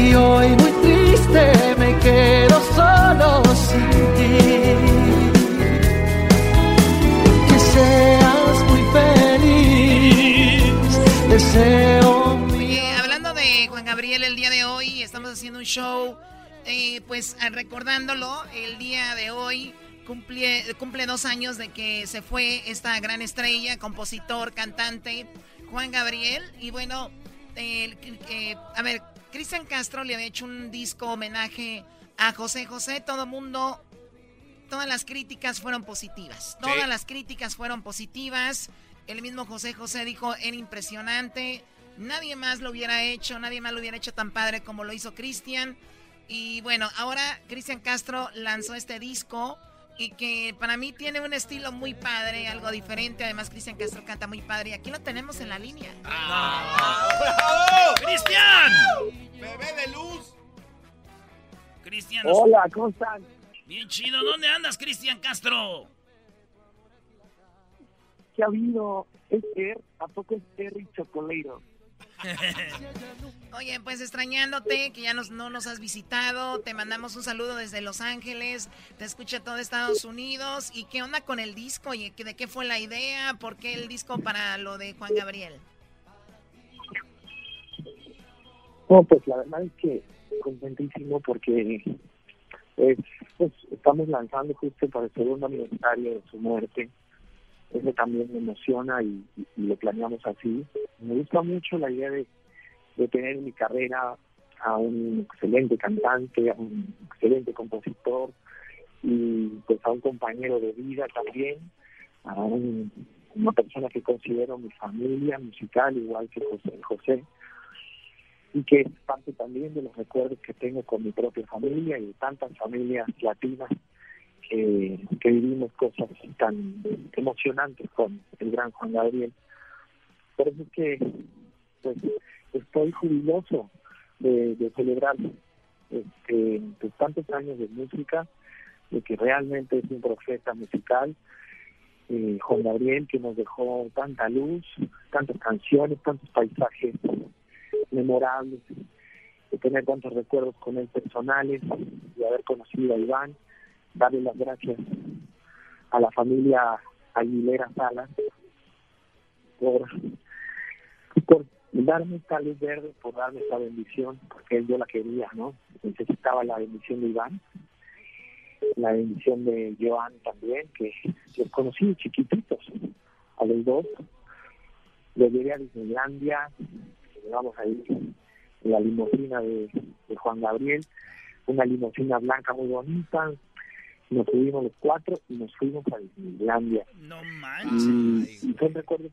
Y hoy muy triste me quedo solo sin ti. Que seas muy feliz. Deseo Oye, hablando de Juan Gabriel el día de hoy, estamos haciendo un show, eh, pues ah, recordándolo, el día de hoy cumple, cumple dos años de que se fue esta gran estrella, compositor, cantante, Juan Gabriel. Y bueno, eh, a ver, Cristian Castro le había hecho un disco homenaje a José José. Todo mundo, todas las críticas fueron positivas. Todas las críticas fueron positivas. El mismo José José dijo, era impresionante. Nadie más lo hubiera hecho, nadie más lo hubiera hecho tan padre como lo hizo Cristian. Y bueno, ahora Cristian Castro lanzó este disco y que para mí tiene un estilo muy padre, algo diferente. Además, Cristian Castro canta muy padre. Y aquí lo tenemos en la línea. ¡Ah! ¡Cristian! ¡Bebé de luz! Cristian. Hola, ¿cómo están? Bien chido. ¿Dónde andas, Cristian Castro? ¿Qué ha habido? ¿Es ¿A poco es Terry Chocolero? Oye, pues extrañándote, que ya nos, no nos has visitado, te mandamos un saludo desde Los Ángeles, te escucha todo Estados Unidos. ¿Y qué onda con el disco? ¿Y de qué fue la idea? ¿Por qué el disco para lo de Juan Gabriel? No, pues la verdad es que contentísimo porque pues, estamos lanzando justo para el segundo aniversario de su muerte eso también me emociona y, lo planeamos así. Me gusta mucho la idea de, tener en mi carrera a un excelente cantante, a un excelente compositor y pues a un compañero de vida también, a una persona que considero mi familia musical, igual que José José, y que es parte también de los recuerdos que tengo con mi propia familia y de tantas familias latinas que, vivimos cosas tan emocionantes con el gran Juan Gabriel. Por eso es que pues, estoy jubiloso de, celebrar este, pues, tantos años de música, de que realmente es un profeta musical. Eh, Juan Gabriel que nos dejó tanta luz, tantas canciones, tantos paisajes memorables, de tener tantos recuerdos con él personales, de haber conocido a Iván darle las gracias a la familia Aguilera Salas por, por darme esta luz verde, por darme esta bendición, porque yo la quería, ¿no? Necesitaba la bendición de Iván, la bendición de Joan también, que los conocí chiquititos, a los dos. Los llegué a Disneylandia, llegamos ahí la limusina de, de Juan Gabriel, una limusina blanca muy bonita, nos subimos los cuatro y nos fuimos a Disneylandia. No manches. Y, son recuerdos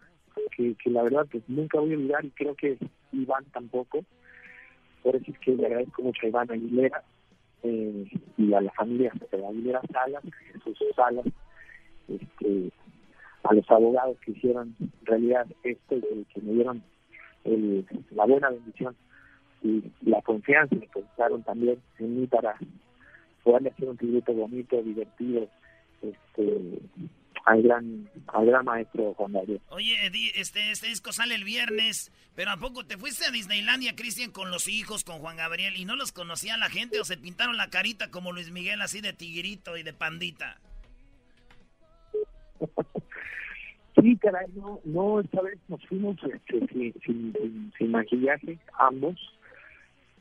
que, que la verdad pues nunca voy a olvidar y creo que Iván tampoco. Por eso es que le agradezco mucho a Iván Aguilera eh, y a la familia de Aguilera Salas, Jesús Salas, este, a los abogados que hicieron realidad esto y que me dieron el, la buena bendición y la confianza que pensaron también en mí para poderle hacer un tributo bonito, divertido, este al gran al gran maestro Juan Gabriel. Oye, este, este disco sale el viernes, pero ¿a poco te fuiste a Disneylandia, Cristian, con los hijos, con Juan Gabriel, y no los conocía la gente o se pintaron la carita como Luis Miguel, así de tigrito y de pandita? Sí, caray, no, no, esta vez nos fuimos este, sin, sin, maquillaje, ambos.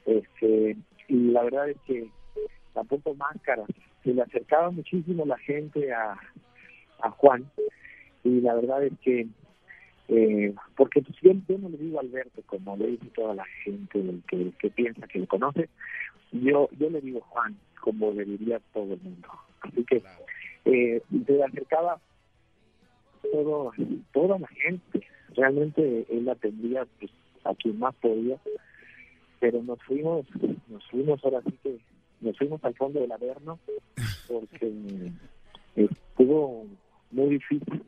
Este, y la verdad es que tampoco máscaras. Se le acercaba muchísimo la gente a, a Juan. Y la verdad es que, eh, porque pues, yo, no le digo Alberto como le dice toda la gente que, que piensa que lo conoce, yo, yo le digo Juan, como le diría todo el mundo. Así que eh, se le acercaba todo, toda la gente. Realmente él atendía pues, a quien más podía, pero nos fuimos, nos fuimos ahora sí que nos fuimos al fondo del Averno porque estuvo muy difícil,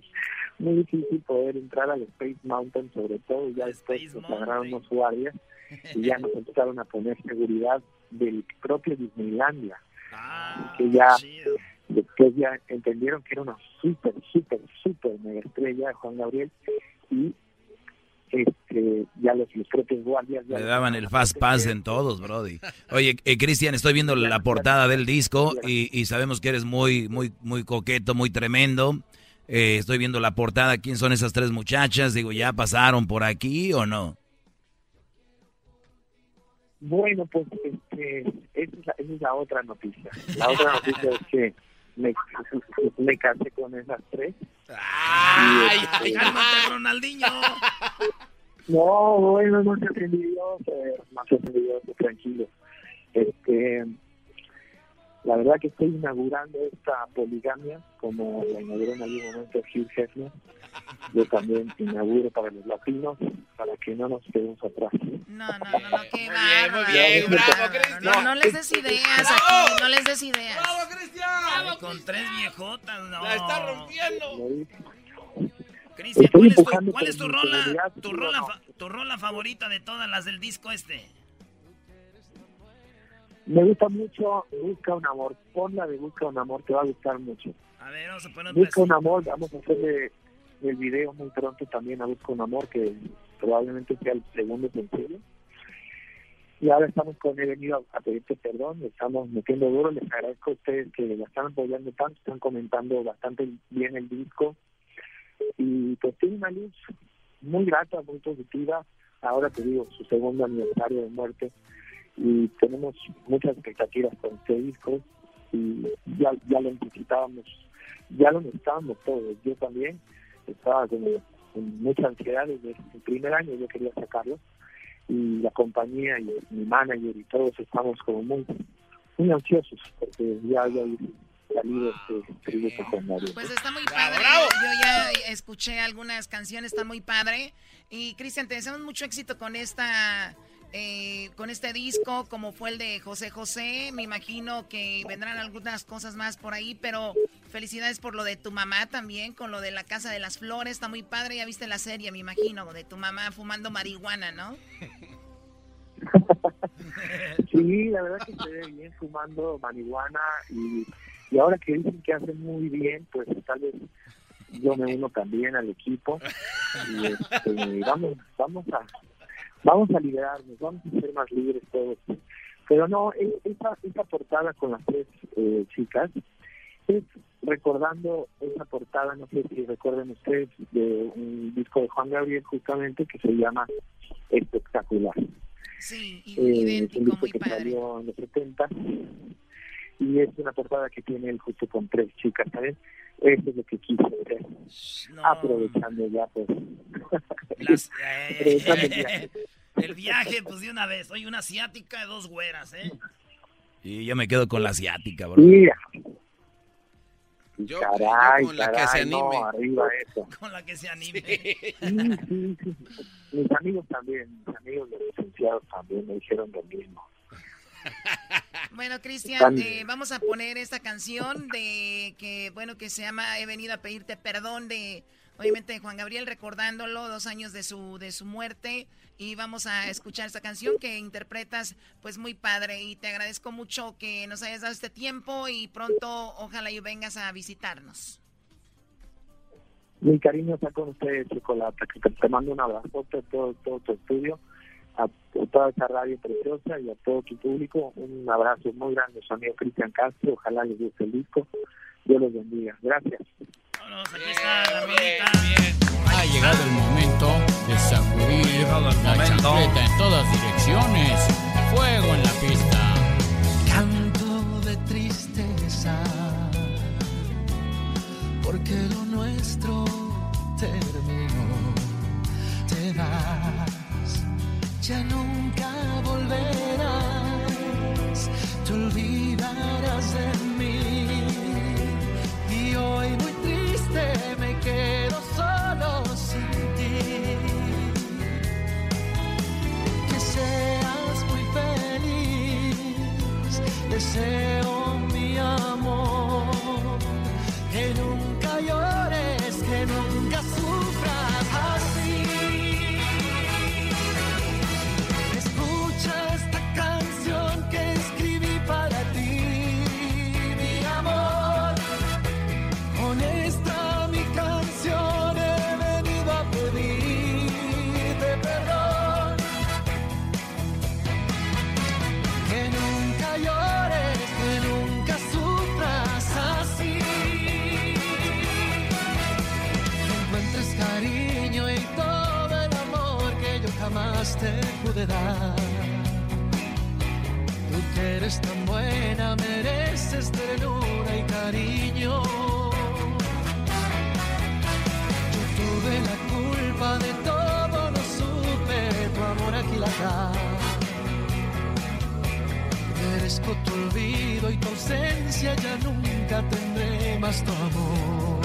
muy difícil poder entrar al Space Mountain, sobre todo ya después nos agarraron unos guardias y ya nos empezaron a poner seguridad del propio Disneylandia, ah, que ya Después ya entendieron que era una súper, súper, súper mega estrella Juan Gabriel y este, ya los, propios guardias... Le daban el fast pass en todos, Brody. Oye, eh, Cristian, estoy viendo la portada del disco y, y, sabemos que eres muy, muy, muy coqueto, muy tremendo. Eh, estoy viendo la portada. ¿Quién son esas tres muchachas? Digo, ¿ya pasaron por aquí o no? Bueno, pues este, esa, es la, esa es la otra noticia. La otra noticia es que me, me casé con esas tres. ¡Ay, ay, ay, Ronaldinho! No, bueno, no se envidioso, no se envidioso, tranquilo. Este, la verdad que estoy inaugurando esta poligamia, como la inauguró en algún momento Hugh Hefner. Yo también inauguro para los latinos, para que no nos quedemos atrás. No, no, no, no qué bárbaro. Bien, bravo, Cristian. No, no les des ideas aquí, no les des ideas. ¡Bravo, Cristian! Con tres viejotas, no. La está rompiendo. Cristian, ¿cuál, es tu, ¿cuál es tu rola, tu rola, tu rola favorita de todas las del disco este? Me gusta mucho Busca un amor. Ponla de Busca un amor, te va a gustar mucho. A ver, vamos a poner Busca un amor, vamos a hacerle el video muy pronto también a Busca un amor, que probablemente sea el segundo sencillo. Y ahora estamos con He venido a, pedirte perdón, estamos metiendo duro, les agradezco a ustedes que la están apoyando tanto, están comentando bastante bien el disco. Y pues tiene una luz muy grata, muy positiva. Ahora te digo, su segundo aniversario de muerte y tenemos muchas expectativas con este disco y ya, ya lo necesitábamos, ya lo necesitábamos todos, yo también estaba con, mucha ansiedad desde el primer año, yo quería sacarlo y la compañía y mi manager y todos estamos como muy, muy ansiosos porque ya había este tributo con Mario. Pues está muy padre, yo ya escuché algunas canciones, está muy padre y Cristian, te deseamos mucho éxito con esta eh, con este disco, como fue el de José José. Me imagino que vendrán algunas cosas más por ahí, pero felicidades por lo de tu mamá también, con lo de la Casa de las Flores. Está muy padre, ya viste la serie, me imagino, de tu mamá fumando marihuana, ¿no? sí, la verdad que se ve bien fumando marihuana y, y ahora que dicen que hacen muy bien, pues tal vez yo me uno también al equipo y este, vamos, vamos a vamos a liberarnos, vamos a ser más libres todos. Pero no, esa, esa portada con las tres eh, chicas es recordando esa portada, no sé si recuerden ustedes, de un disco de Juan Gabriel justamente que se llama Espectacular. Sí, eh, idéntico, muy que salió en los 70 y es una portada que tiene él justo con tres chicas, ¿sabes? Eso es lo que quise ver. Aprovechando ya, pues. Eh, el, viaje. pues de una vez. Oye, una asiática de dos güeras, ¿eh? Y yo me quedo con la asiática, bro. Mira. Yo, caray, con la que se anime. arriba eso. Con la que se anime. Sí, sí, sí. Mis amigos también, mis amigos los licenciados también me dijeron lo mismo. Bueno, Cristian, eh, vamos a poner esta canción de que, bueno, que se llama He venido a pedirte perdón de, obviamente, de Juan Gabriel, recordándolo, dos años de su, de su muerte. Y vamos a escuchar esta canción que interpretas, pues muy padre. Y te agradezco mucho que nos hayas dado este tiempo y pronto, ojalá y vengas a visitarnos. Mi cariño está con ustedes, Chocolata. Te, mando un abrazo a todo, todo tu estudio a toda esa radio preciosa y a todo tu público. Un abrazo muy grande, su amigo Cristian Castro. Ojalá les guste el disco. Dios los bendiga. Gracias. aquí está la Ha llegado el momento de sacudir la chancleta en todas direcciones. Fuego en la pista. Canto de tristeza porque lo nuestro terminó. Te vas, ya nunca volverás, te olvidarás de mí. Y hoy muy triste me quedo solo sin ti. Que seas muy feliz, deseo Tú que eres tan buena, mereces ternura y cariño. Yo tuve la culpa de todo, no supe tu amor aquí la Merezco tu olvido y tu ausencia, ya nunca tendré más tu amor.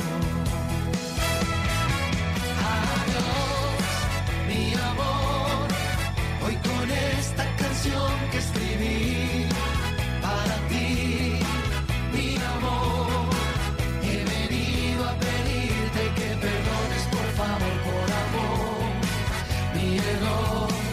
Esta canción que escribí para ti, mi amor, he venido a pedirte que perdones por favor, por amor, mi error.